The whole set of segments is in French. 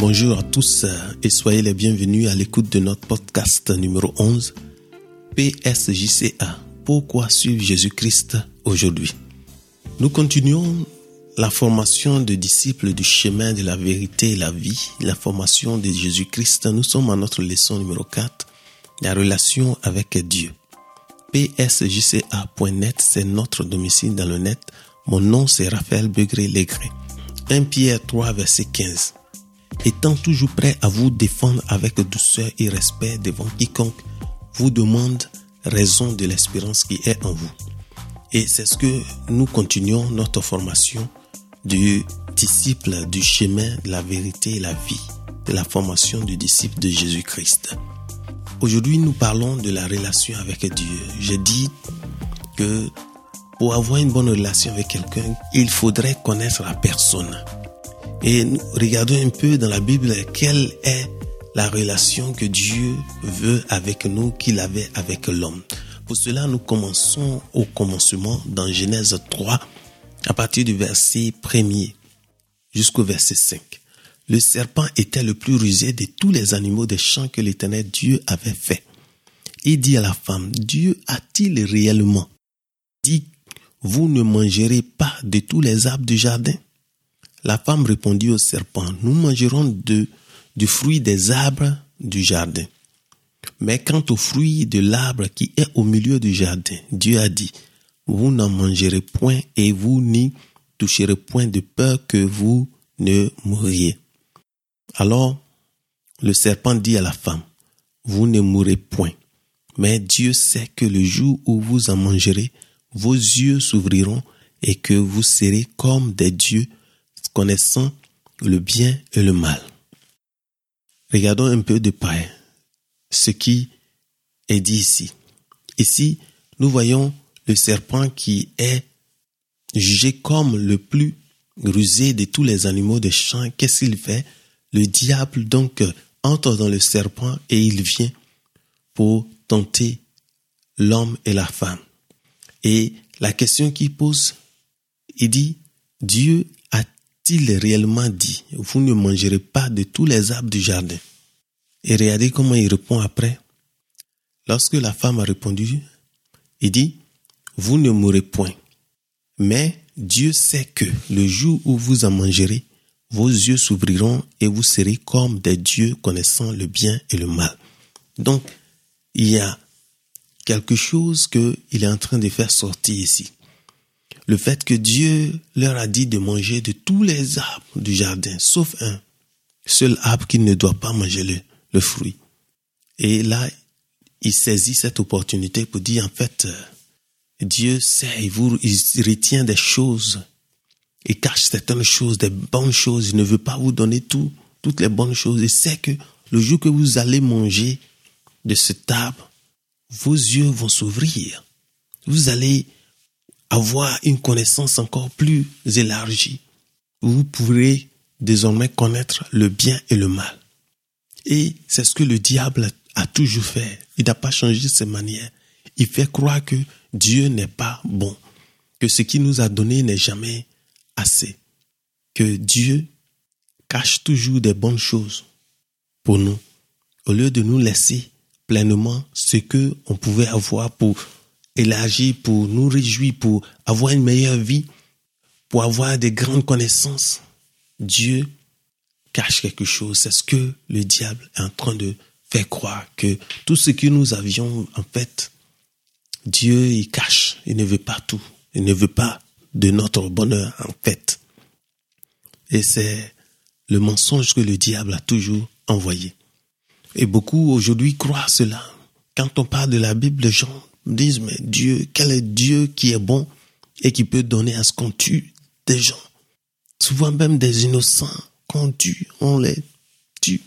Bonjour à tous et soyez les bienvenus à l'écoute de notre podcast numéro 11, PSJCA. Pourquoi suivre Jésus-Christ aujourd'hui? Nous continuons la formation de disciples du chemin de la vérité et la vie, la formation de Jésus-Christ. Nous sommes à notre leçon numéro 4, la relation avec Dieu. PSJCA.net, c'est notre domicile dans le net. Mon nom, c'est Raphaël Begré-Légré. 1 Pierre 3, verset 15 étant toujours prêt à vous défendre avec douceur et respect devant quiconque vous demande raison de l'espérance qui est en vous. Et c'est ce que nous continuons notre formation du disciple du chemin de la vérité et la vie, de la formation du disciple de Jésus-Christ. Aujourd'hui, nous parlons de la relation avec Dieu. J'ai dit que pour avoir une bonne relation avec quelqu'un, il faudrait connaître la personne. Et regardons un peu dans la Bible quelle est la relation que Dieu veut avec nous, qu'il avait avec l'homme. Pour cela, nous commençons au commencement dans Genèse 3, à partir du verset 1er jusqu'au verset 5. Le serpent était le plus rusé de tous les animaux des champs que l'Éternel Dieu avait fait. Il dit à la femme, Dieu a-t-il réellement dit, vous ne mangerez pas de tous les arbres du jardin? La femme répondit au serpent, nous mangerons du fruit des arbres du jardin. Mais quant au fruit de l'arbre qui est au milieu du jardin, Dieu a dit, vous n'en mangerez point et vous n'y toucherez point de peur que vous ne mouriez. Alors, le serpent dit à la femme, vous ne mourrez point. Mais Dieu sait que le jour où vous en mangerez, vos yeux s'ouvriront et que vous serez comme des dieux connaissant le bien et le mal. Regardons un peu de près ce qui est dit ici. Ici, nous voyons le serpent qui est jugé comme le plus rusé de tous les animaux des champs. Qu'est-ce qu'il fait? Le diable donc entre dans le serpent et il vient pour tenter l'homme et la femme. Et la question qu'il pose, il dit, Dieu il réellement dit, vous ne mangerez pas de tous les arbres du jardin Et regardez comment il répond après. Lorsque la femme a répondu, il dit, vous ne mourrez point. Mais Dieu sait que le jour où vous en mangerez, vos yeux s'ouvriront et vous serez comme des dieux connaissant le bien et le mal. Donc, il y a quelque chose qu'il est en train de faire sortir ici le fait que Dieu leur a dit de manger de tous les arbres du jardin, sauf un, seul arbre qui ne doit pas manger le, fruit. Et là, il saisit cette opportunité pour dire, en fait, euh, Dieu sait, il, vous, retient des choses, il cache certaines choses, des bonnes choses, il ne veut pas vous donner tout, toutes les bonnes choses. Il sait que le jour que vous allez manger de cet arbre, vos yeux vont s'ouvrir. Vous allez avoir une connaissance encore plus élargie. Vous pourrez désormais connaître le bien et le mal. Et c'est ce que le diable a toujours fait. Il n'a pas changé ses manières. Il fait croire que Dieu n'est pas bon, que ce qu'il nous a donné n'est jamais assez, que Dieu cache toujours des bonnes choses pour nous, au lieu de nous laisser pleinement ce que on pouvait avoir pour élargi pour nous réjouir, pour avoir une meilleure vie, pour avoir des grandes connaissances. Dieu cache quelque chose. C'est ce que le diable est en train de faire croire, que tout ce que nous avions, en fait, Dieu, il cache. Il ne veut pas tout. Il ne veut pas de notre bonheur, en fait. Et c'est le mensonge que le diable a toujours envoyé. Et beaucoup aujourd'hui croient cela. Quand on parle de la Bible, les gens disent, mais Dieu, quel est Dieu qui est bon et qui peut donner à ce qu'on tue des gens? Souvent même des innocents qu'on tue, on les tue.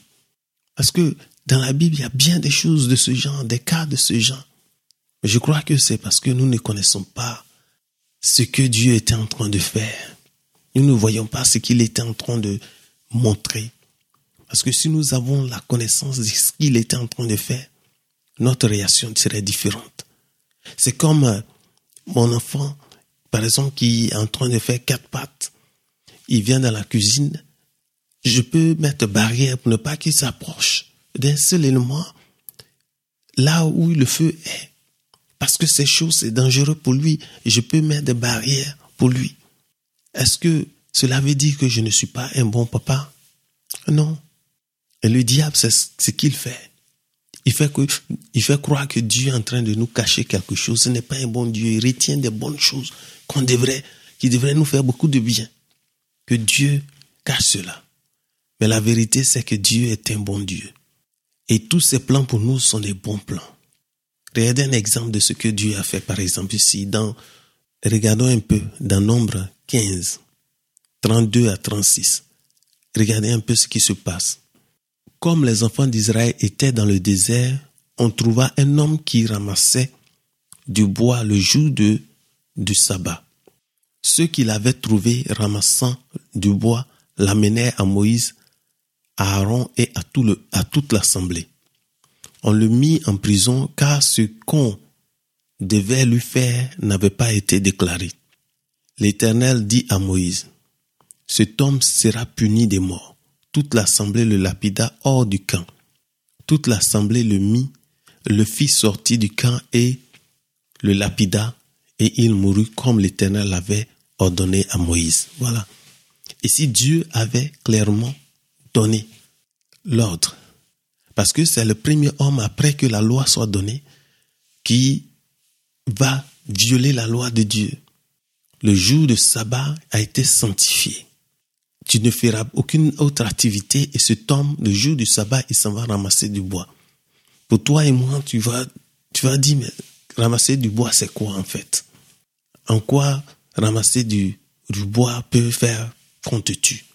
Parce que dans la Bible, il y a bien des choses de ce genre, des cas de ce genre. Je crois que c'est parce que nous ne connaissons pas ce que Dieu était en train de faire. Nous ne voyons pas ce qu'il était en train de montrer. Parce que si nous avons la connaissance de ce qu'il était en train de faire, notre réaction serait différente. C'est comme euh, mon enfant, par exemple, qui est en train de faire quatre pâtes. Il vient dans la cuisine je peux mettre barrière pour ne pas qu'il s'approche d'un seul élément là où le feu est. Parce que ces choses, c'est dangereux pour lui. Je peux mettre des barrières pour lui. Est-ce que cela veut dire que je ne suis pas un bon papa? Non. Le diable, c'est ce qu'il fait. Il fait, que, il fait croire que Dieu est en train de nous cacher quelque chose. Ce n'est pas un bon Dieu. Il retient des bonnes choses qu'on devrait, qui devraient nous faire beaucoup de bien. Que Dieu cache cela. Mais la vérité, c'est que Dieu est un bon Dieu. Et tous ses plans pour nous sont des bons plans. Regardez un exemple de ce que Dieu a fait, par exemple, ici, dans, regardons un peu, dans Nombre 15, 32 à 36. Regardez un peu ce qui se passe. Comme les enfants d'Israël étaient dans le désert, on trouva un homme qui ramassait du bois le jour de, du sabbat. Ceux qui l'avaient trouvé ramassant du bois l'amenèrent à Moïs, à Aaron et à, à toute l'assemblée on le mit en prison car ce qu'on devait lui faire n'avait pas été déclaré. L'Éternel dit à Moïse, cet homme sera puni des morts. Toute l'assemblée le lapida hors du camp. Toute l'assemblée le mit, le fit sortir du camp et le lapida, et il mourut comme l'Éternel l'avait ordonné à Moïse. Voilà. Ici, Dieu avait clairement donné l'ordre parce que c'est le premier homme après que la loi soit donnée qui va violer la loi de Dieu. Le jour de sabbat a été sanctifié. Tu ne feras aucune autre activité et cet homme, le jour du sabbat, il s'en va ramasser du bois. Pour toi et moi, tu vas, tu vas dire, mais ramasser du bois, c'est quoi en fait? En quoi ramasser du, du bois peut faire qu'on te tue?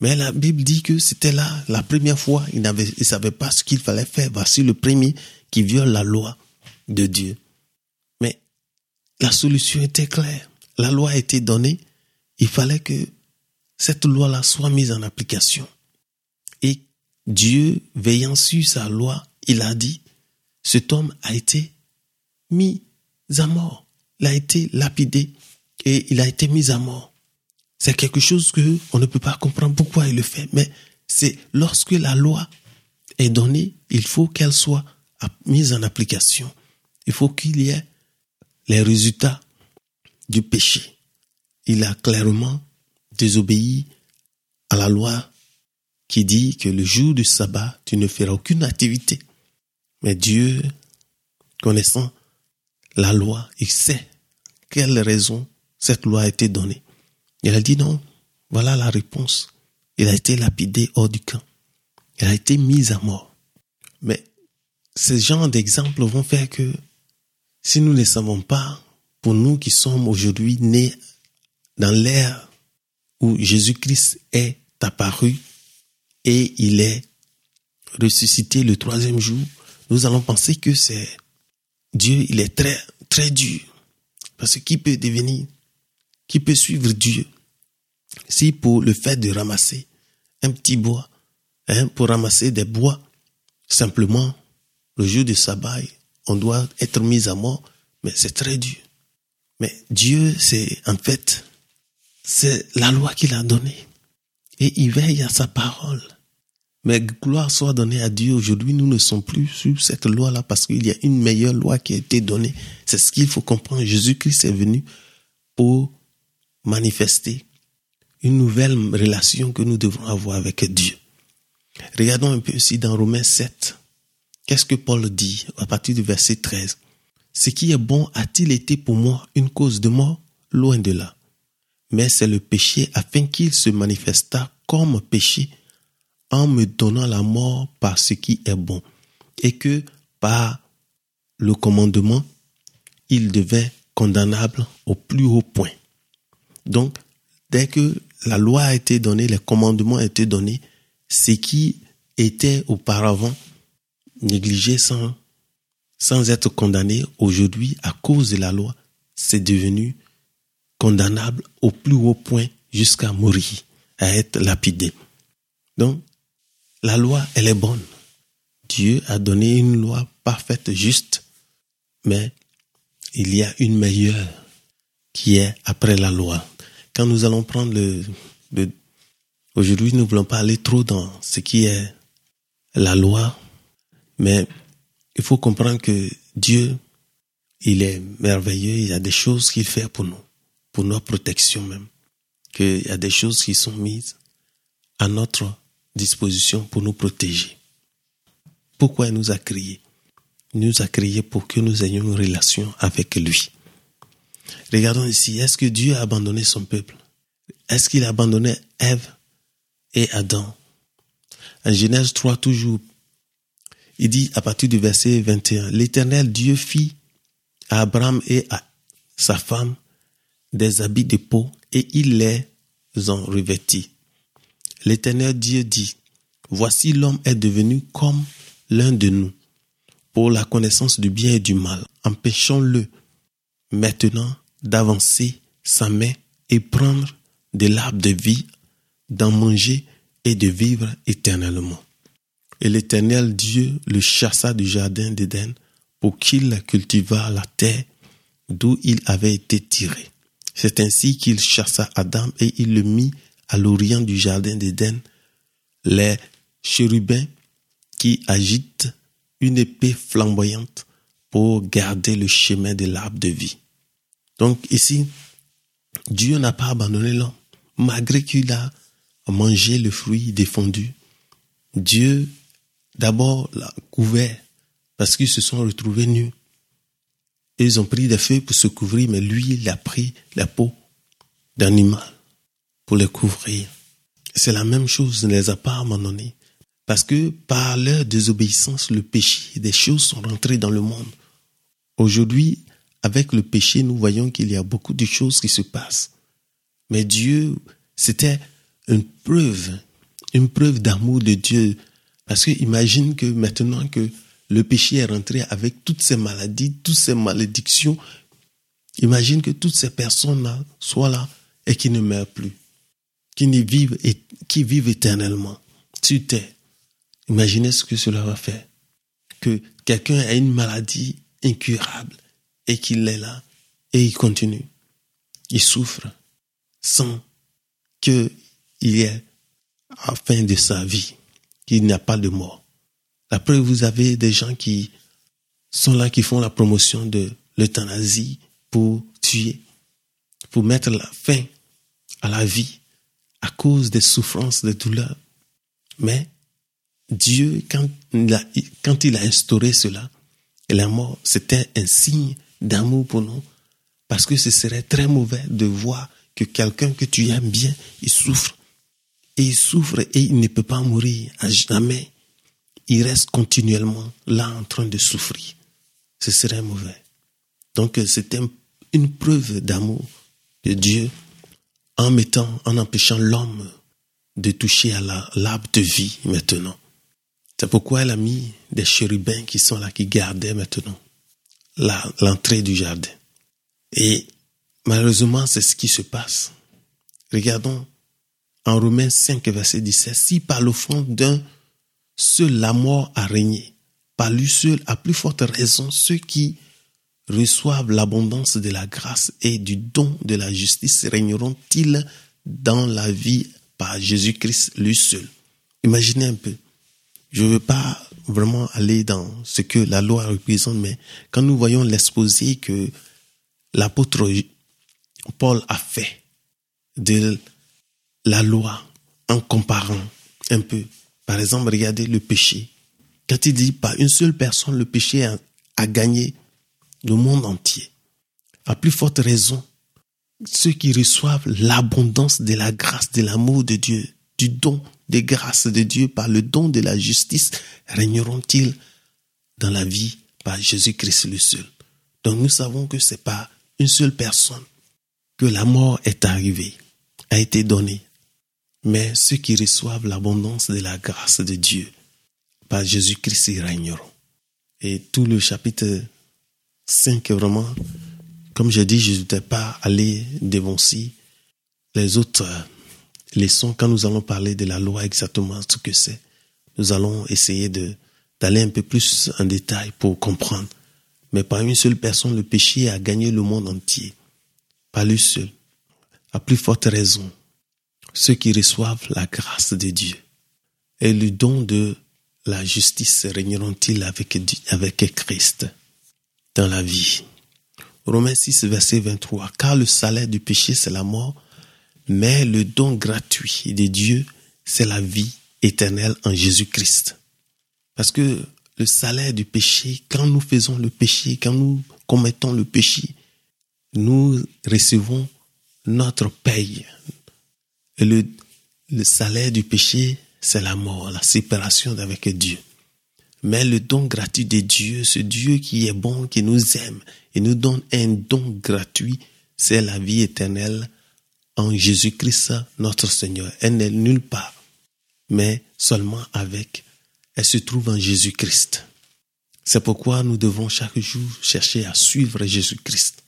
Mais la Bible dit que c'était là la première fois, il ne savait pas ce qu'il fallait faire. Voici le premier qui viole la loi de Dieu. Mais la solution était claire. La loi a été donnée. Il fallait que cette loi-là soit mise en application. Et Dieu, veillant sur sa loi, il a dit, cet homme a été mis à mort. Il a été lapidé et il a été mis à mort. C'est quelque chose que on ne peut pas comprendre pourquoi il le fait, mais c'est lorsque la loi est donnée, il faut qu'elle soit mise en application. Il faut qu'il y ait les résultats du péché. Il a clairement désobéi à la loi qui dit que le jour du sabbat, tu ne feras aucune activité. Mais Dieu, connaissant la loi, il sait quelle raison cette loi a été donnée. Il a dit non, voilà la réponse. Il a été lapidé hors du camp. Il a été mis à mort. Mais ces genres d'exemples vont faire que si nous ne savons pas, pour nous qui sommes aujourd'hui nés dans l'ère où Jésus-Christ est apparu et il est ressuscité le troisième jour, nous allons penser que c'est Dieu, il est très, très dur. Parce que qui peut devenir qui peut suivre Dieu si pour le fait de ramasser un petit bois, hein, pour ramasser des bois, simplement, le jour du sabbat, on doit être mis à mort, mais c'est très dur. Mais Dieu, c'est en fait, c'est la loi qu'il a donnée. Et il veille à sa parole. Mais gloire soit donnée à Dieu. Aujourd'hui, nous ne sommes plus sur cette loi-là parce qu'il y a une meilleure loi qui a été donnée. C'est ce qu'il faut comprendre. Jésus-Christ est venu pour manifester une nouvelle relation que nous devons avoir avec Dieu. Regardons un peu aussi dans Romains 7. Qu'est-ce que Paul dit à partir du verset 13 Ce qui est bon a-t-il été pour moi une cause de mort? Loin de là. Mais c'est le péché afin qu'il se manifestât comme péché en me donnant la mort par ce qui est bon. Et que par le commandement, il devait condamnable au plus haut point. Donc, dès que la loi a été donnée, les commandements ont été donnés, ce qui était auparavant négligé sans, sans être condamné, aujourd'hui, à cause de la loi, c'est devenu condamnable au plus haut point jusqu'à mourir, à être lapidé. Donc, la loi, elle est bonne. Dieu a donné une loi parfaite, juste, mais il y a une meilleure qui est après la loi quand nous allons prendre le, Aujourd'hui, nous ne voulons pas aller trop dans ce qui est la loi, mais il faut comprendre que Dieu, il est merveilleux, il y a des choses qu'il fait pour nous, pour notre protection même, qu'il y a des choses qui sont mises à notre disposition pour nous protéger. Pourquoi il nous a créés? Il nous a créés pour que nous ayons une relation avec lui. Regardons ici, est-ce que Dieu a abandonné son peuple? Est-ce qu'il a abandonné Ève et Adam? En Genèse 3, toujours, il dit à partir du verset 21, l'Éternel Dieu fit à Abraham et à sa femme des habits de peau et il les en revêtit. L'Éternel Dieu dit, Voici l'homme est devenu comme l'un de nous, pour la connaissance du bien et du mal. Empêchons-le maintenant d'avancer sa main et prendre de l'arbre de vie, d'en manger et de vivre éternellement. Et l'Éternel Dieu le chassa du jardin d'Éden pour qu'il cultivât la terre d'où il avait été tiré. C'est ainsi qu'il chassa Adam et il le mit à l'orient du jardin d'Éden. Les chérubins qui agitent une épée flamboyante pour garder le chemin de l'arbre de vie. Donc ici, Dieu n'a pas abandonné l'homme, malgré qu'il a mangé le fruit défendu. Dieu d'abord l'a couvert parce qu'ils se sont retrouvés nus. Ils ont pris des feuilles pour se couvrir, mais lui, il a pris la peau d'animal pour les couvrir. C'est la même chose, ne les a pas abandonnés. Parce que par leur désobéissance, le péché, des choses sont rentrées dans le monde. Aujourd'hui, avec le péché, nous voyons qu'il y a beaucoup de choses qui se passent. Mais Dieu, c'était une preuve, une preuve d'amour de Dieu. Parce que imagine que maintenant que le péché est rentré avec toutes ces maladies, toutes ces malédictions, imagine que toutes ces personnes-là soient là et qui ne meurent plus, qui, vivent, éternellement Tu t'es. Imaginez ce que cela va faire. Que quelqu'un a une maladie incurable et qu'il est là et il continue. Il souffre sans qu'il y ait à la fin de sa vie qu'il n'y a pas de mort. Après, vous avez des gens qui sont là, qui font la promotion de l'euthanasie pour tuer, pour mettre la fin à la vie à cause des souffrances, des douleurs. Mais Dieu, quand il a, instauré cela, la mort, c'était un signe d'amour pour nous, parce que ce serait très mauvais de voir que quelqu'un que tu aimes bien, il souffre. Et il souffre et il ne peut pas mourir à jamais. Il reste continuellement là en train de souffrir. Ce serait mauvais. Donc c'était une preuve d'amour de Dieu en mettant, en empêchant l'homme de toucher à l'arbre de vie maintenant. C'est pourquoi elle a mis des chérubins qui sont là, qui gardaient maintenant l'entrée du jardin. Et malheureusement, c'est ce qui se passe. Regardons en Romains 5, verset 17. Si par l'offrande d'un seul la mort a régné, par lui seul, à plus forte raison, ceux qui reçoivent l'abondance de la grâce et du don de la justice régneront-ils dans la vie par Jésus-Christ lui seul? Imaginez un peu. Je ne veux pas vraiment aller dans ce que la loi représente, mais quand nous voyons l'exposé que l'apôtre Paul a fait de la loi en comparant un peu, par exemple, regardez le péché. Quand il dit par une seule personne, le péché a, gagné le monde entier. À plus forte raison, ceux qui reçoivent l'abondance de la grâce, de l'amour de Dieu, du don des grâces de Dieu par le don de la justice régneront-ils dans la vie par Jésus-Christ le seul? Donc nous savons que c'est pas une seule personne que la mort est arrivée, a été donnée. Mais ceux qui reçoivent l'abondance de la grâce de Dieu par Jésus-Christ ils régneront. Et tout le chapitre 5 vraiment, comme j'ai dit, je ne pas aller dévancer les autres leçons, quand nous allons parler de la loi exactement ce que c'est, nous allons essayer d'aller un peu plus en détail pour comprendre. Mais par une seule personne, le péché a gagné le monde entier. Pas lui seul. À plus forte raison, ceux qui reçoivent la grâce de Dieu et le don de la justice régneront-ils avec, avec Christ dans la vie? Romains 6, verset 23. Car le salaire du péché, c'est la mort, mais le don gratuit de Dieu, c'est la vie éternelle en Jésus-Christ. Parce que le salaire du péché, quand nous faisons le péché, quand nous commettons le péché, nous recevons notre paye. Et le, salaire du péché, c'est la mort, la séparation avec Dieu. Mais le don gratuit de Dieu, ce Dieu qui est bon, qui nous aime et nous donne un don gratuit, c'est la vie éternelle en Jésus-Christ, notre Seigneur. Elle n'est nulle part, mais seulement avec. Elle se trouve en Jésus-Christ. C'est pourquoi nous devons chaque jour chercher à suivre Jésus-Christ.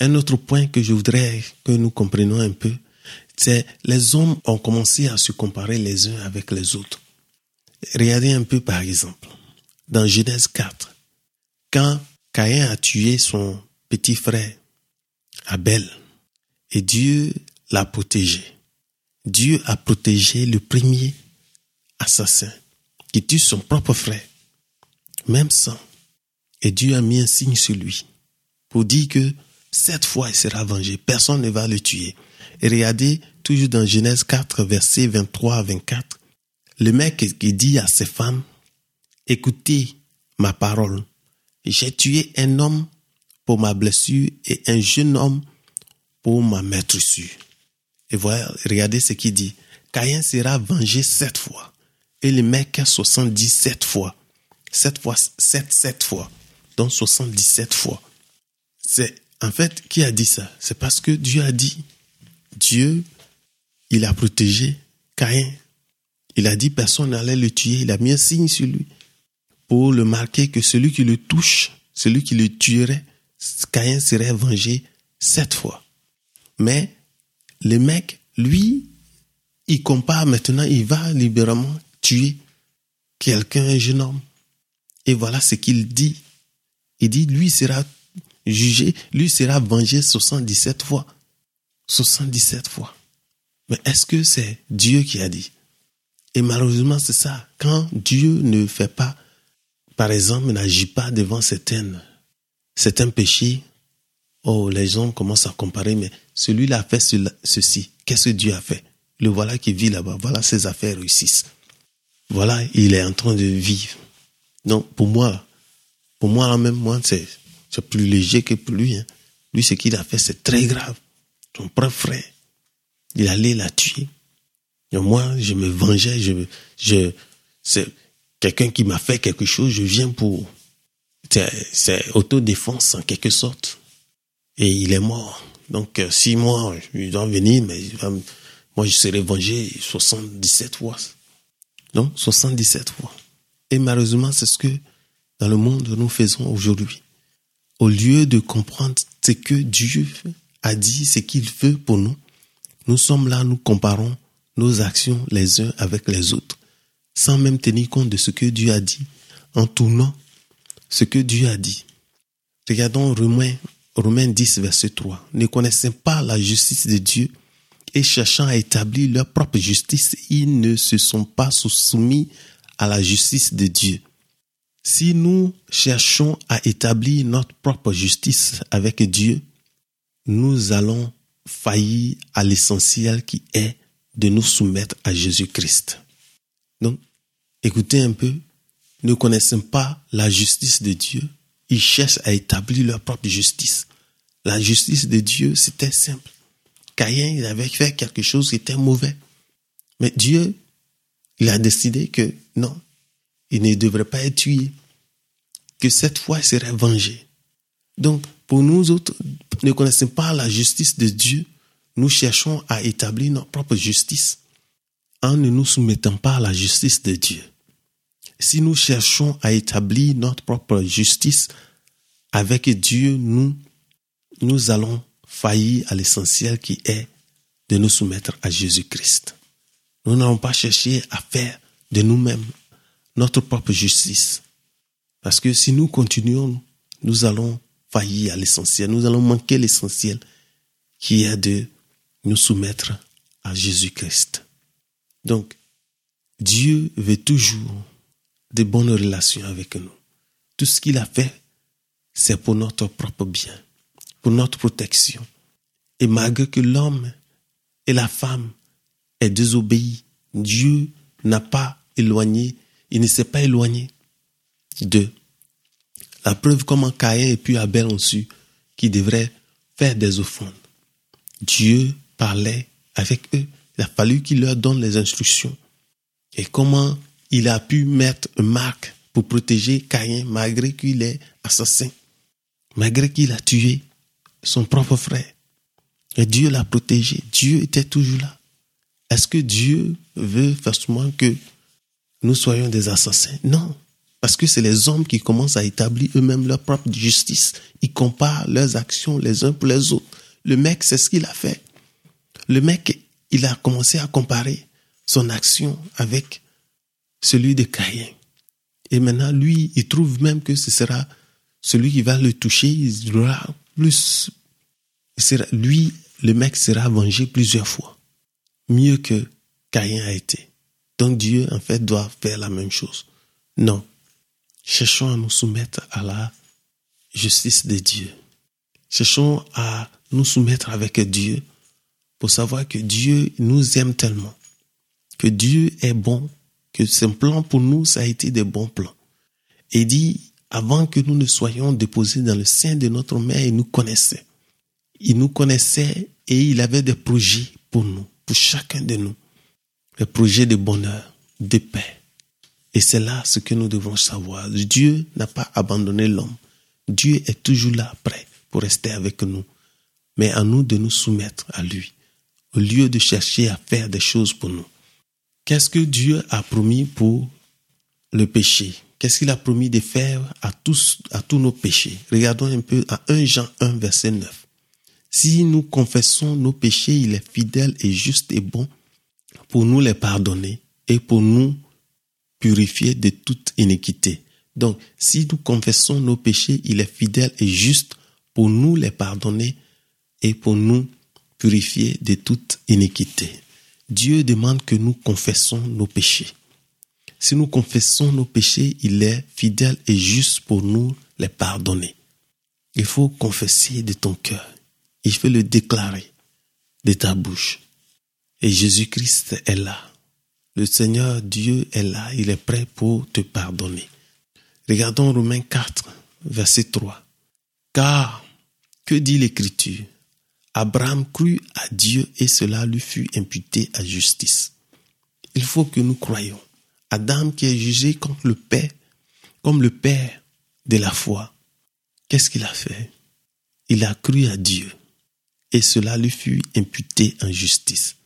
Un autre point que je voudrais que nous comprenions un peu, c'est les hommes ont commencé à se comparer les uns avec les autres. Regardez un peu par exemple, dans Genèse 4, quand Caïn a tué son petit frère Abel, et Dieu l'a protégé. Dieu a protégé le premier assassin qui tue son propre frère, même sang. Et Dieu a mis un signe sur lui pour dire que cette fois il sera vengé, personne ne va le tuer. Regardez, toujours dans Genèse 4, versets 23 à 24, le mec qui dit à ses femmes, écoutez ma parole, j'ai tué un homme pour ma blessure et un jeune homme pour ma maîtressure. Et voilà, regardez ce qu'il dit. Caïn sera vengé sept fois. Et le mec 77 fois. Sept fois, sept, sept fois. Donc 77 fois. C'est, en fait, qui a dit ça? C'est parce que Dieu a dit. Dieu, il a protégé Caïn il a dit personne n'allait le tuer. Il a mis un signe sur lui pour le marquer que celui qui le touche, celui qui le tuerait, Caïn serait vengé sept fois. Mais le mec, lui, il compare maintenant, il va libéralement tuer quelqu'un, un jeune homme. Et voilà ce qu'il dit. Il dit, lui sera jugé, lui sera vengé 77 fois. 77 fois. Mais est-ce que c'est Dieu qui a dit? Et malheureusement, c'est ça. Quand Dieu ne fait pas, par exemple, n'agit pas devant certaines, certains péchés, oh, les gens commencent à comparer, mais celui-là a fait ceci. Qu'est-ce que Dieu a fait? Le voilà qui vit là-bas. Voilà ses affaires réussissent. Voilà, il est en train de vivre. Donc, pour moi, pour moi, même, moi, c'est, plus léger que pour lui. Hein. Lui, ce qu'il a fait, c'est très grave. Son propre frère, il allait la tuer. Et moi, je me vengeais, je, je, c'est quelqu'un qui m'a fait quelque chose, je viens pour, c'est autodéfense en quelque sorte. Et il est mort. Donc, euh, si moi, je dois venir, mais moi, je serai vengé 77 fois. Non, 77 fois. Et malheureusement, c'est ce que dans le monde nous faisons aujourd'hui. Au lieu de comprendre ce que Dieu a dit, ce qu'il veut pour nous, nous sommes là, nous comparons nos actions les uns avec les autres, sans même tenir compte de ce que Dieu a dit, en tournant ce que Dieu a dit. Regardons Romains, Romains 10, verset 3. Ne connaissant pas la justice de Dieu et cherchant à établir leur propre justice, ils ne se sont pas soumis à la justice de Dieu. Si nous cherchons à établir notre propre justice avec Dieu, nous allons faillir à l'essentiel qui est de nous soumettre à Jésus-Christ. Donc, écoutez un peu, ne connaissant pas la justice de Dieu, ils cherchent à établir leur propre justice. La justice de Dieu, c'était simple. Caïn, il avait fait quelque chose qui était mauvais. Mais Dieu, il a décidé que non, il ne devrait pas être tué. Que cette fois, il serait vengé. Donc, pour nous autres, ne connaissant pas la justice de Dieu, nous cherchons à établir notre propre justice en ne nous soumettant pas à la justice de Dieu. Si nous cherchons à établir notre propre justice avec Dieu, nous, nous allons faillir à l'essentiel qui est de nous soumettre à Jésus-Christ. Nous n'allons pas chercher à faire de nous-mêmes notre propre justice. Parce que si nous continuons, nous allons faillir à l'essentiel, nous allons manquer l'essentiel qui est de nous soumettre à Jésus-Christ. Donc, Dieu veut toujours de bonnes relations avec nous. Tout ce qu'il a fait, c'est pour notre propre bien, pour notre protection. Et malgré que l'homme et la femme aient désobéi, Dieu n'a pas éloigné, il ne s'est pas éloigné d'eux. La preuve comment Caïn et puis Abel ont su qu'ils devraient faire des offrandes. Dieu parlait avec eux. Il a fallu qu'il leur donne les instructions. Et comment il a pu mettre une marque pour protéger Caïn malgré qu'il est assassin, malgré qu'il a tué son propre frère. Et Dieu l'a protégé. Dieu était toujours là. Est-ce que Dieu veut forcément que nous soyons des assassins? Non. Parce que c'est les hommes qui commencent à établir eux-mêmes leur propre justice. Ils comparent leurs actions les uns pour les autres. Le mec, c'est ce qu'il a fait. Le mec, il a commencé à comparer son action avec celui de Caïn. Et maintenant, lui, il trouve même que ce sera celui qui va le toucher, il aura plus. lui, le mec sera vengé plusieurs fois. Mieux que Caïn a été. Donc Dieu, en fait, doit faire la même chose. Non. Cherchons à nous soumettre à la justice de Dieu. Cherchons à nous soumettre avec Dieu pour savoir que Dieu nous aime tellement, que Dieu est bon, que son plan pour nous, ça a été des bons plans. Et dit, avant que nous ne soyons déposés dans le sein de notre mère, il nous connaissait. Il nous connaissait et il avait des projets pour nous, pour chacun de nous. Des projets de bonheur, de paix, et c'est là ce que nous devons savoir. Dieu n'a pas abandonné l'homme. Dieu est toujours là, prêt pour rester avec nous. Mais à nous de nous soumettre à lui, au lieu de chercher à faire des choses pour nous. Qu'est-ce que Dieu a promis pour le péché? Qu'est-ce qu'il a promis de faire à tous, à tous nos péchés? Regardons un peu à 1 Jean 1, verset 9. Si nous confessons nos péchés, il est fidèle et juste et bon pour nous les pardonner et pour nous purifié de toute iniquité. Donc, si nous confessons nos péchés, il est fidèle et juste pour nous les pardonner et pour nous purifier de toute iniquité. Dieu demande que nous confessons nos péchés. Si nous confessons nos péchés, il est fidèle et juste pour nous les pardonner. Il faut confesser de ton cœur. Il faut le déclarer de ta bouche. Et Jésus-Christ est là le Seigneur Dieu est là, il est prêt pour te pardonner. Regardons Romains 4, verset 3. Car, que dit l'Écriture? Abraham crut à Dieu et cela lui fut imputé à justice. Il faut que nous croyions. Adam qui est jugé comme le Père, comme le Père de la foi. Qu'est-ce qu'il a fait? Il a cru à Dieu et cela lui fut imputé en justice.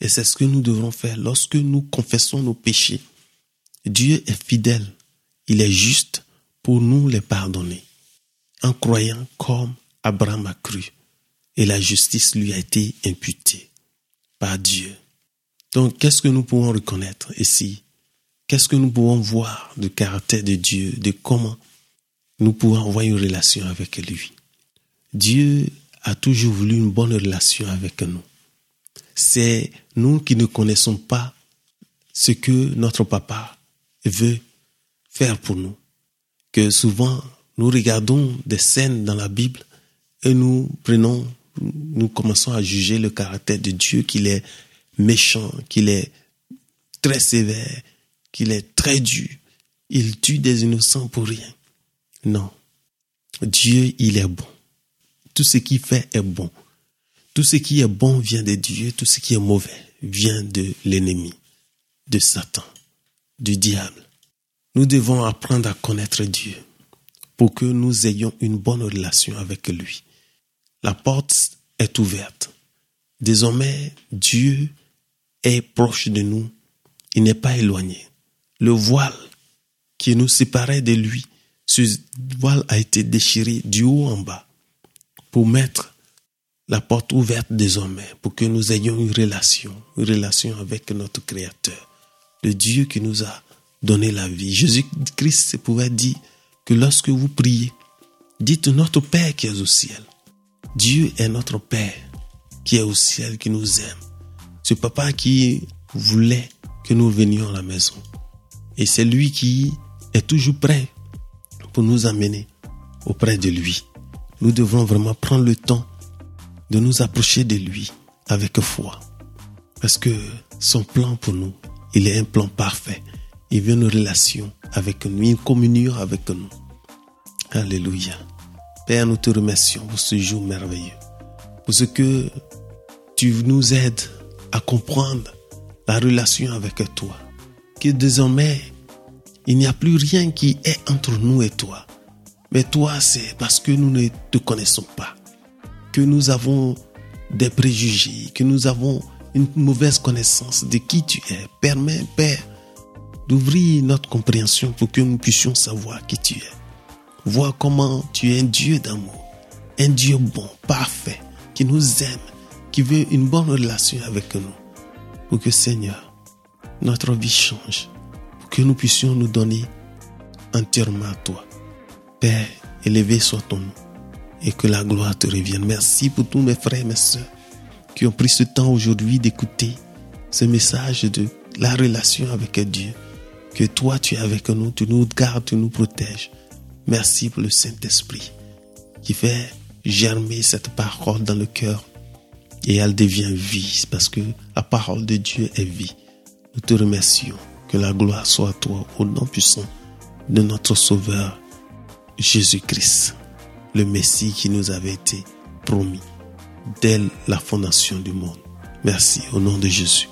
Et c'est ce que nous devons faire lorsque nous confessons nos péchés. Dieu est fidèle. Il est juste pour nous les pardonner. En croyant comme Abraham a cru. Et la justice lui a été imputée par Dieu. Donc, qu'est-ce que nous pouvons reconnaître ici? Qu'est-ce que nous pouvons voir du caractère de Dieu, de comment nous pouvons avoir une relation avec lui? Dieu a toujours voulu une bonne relation avec nous c'est nous qui ne connaissons pas ce que notre papa veut faire pour nous. Que souvent, nous regardons des scènes dans la Bible et nous prenons, nous commençons à juger le caractère de Dieu, qu'il est méchant, qu'il est très sévère, qu'il est très dur. Il tue des innocents pour rien. Non. Dieu, il est bon. Tout ce qu'il fait est bon. Tout ce qui est bon vient de Dieu, tout ce qui est mauvais vient de l'ennemi, de Satan, du diable. Nous devons apprendre à connaître Dieu pour que nous ayons une bonne relation avec lui. La porte est ouverte. Désormais, Dieu est proche de nous. Il n'est pas éloigné. Le voile qui nous séparait de lui, ce voile a été déchiré du haut en bas pour mettre la porte ouverte désormais pour que nous ayons une relation, une relation avec notre Créateur, le Dieu qui nous a donné la vie. Jésus-Christ pouvait dire que lorsque vous priez, dites notre Père qui est au ciel. Dieu est notre Père qui est au ciel, qui nous aime. Ce papa qui voulait que nous venions à la maison. Et c'est lui qui est toujours prêt pour nous amener auprès de lui. Nous devons vraiment prendre le temps de nous approcher de lui avec foi. Parce que son plan pour nous, il est un plan parfait. Il veut une relation avec nous, une communion avec nous. Alléluia. Père, nous te remercions pour ce jour merveilleux. Pour ce que tu nous aides à comprendre la relation avec toi. Que désormais, il n'y a plus rien qui est entre nous et toi. Mais toi, c'est parce que nous ne te connaissons pas. Que nous avons des préjugés, que nous avons une mauvaise connaissance de qui tu es. Permets, Père, d'ouvrir notre compréhension pour que nous puissions savoir qui tu es. Voir comment tu es un Dieu d'amour, un Dieu bon, parfait, qui nous aime, qui veut une bonne relation avec nous. Pour que Seigneur, notre vie change, pour que nous puissions nous donner entièrement à toi. Père, élevé soit ton nom et que la gloire te revienne. Merci pour tous mes frères et mes soeurs qui ont pris ce temps aujourd'hui d'écouter ce message de la relation avec Dieu. Que toi, tu es avec nous, tu nous gardes, tu nous protèges. Merci pour le Saint-Esprit qui fait germer cette parole dans le cœur et elle devient vie parce que la parole de Dieu est vie. Nous te remercions. Que la gloire soit à toi au nom puissant de notre Sauveur Jésus-Christ, le Messie qui nous avait été promis dès la fondation du monde. Merci au nom de Jésus.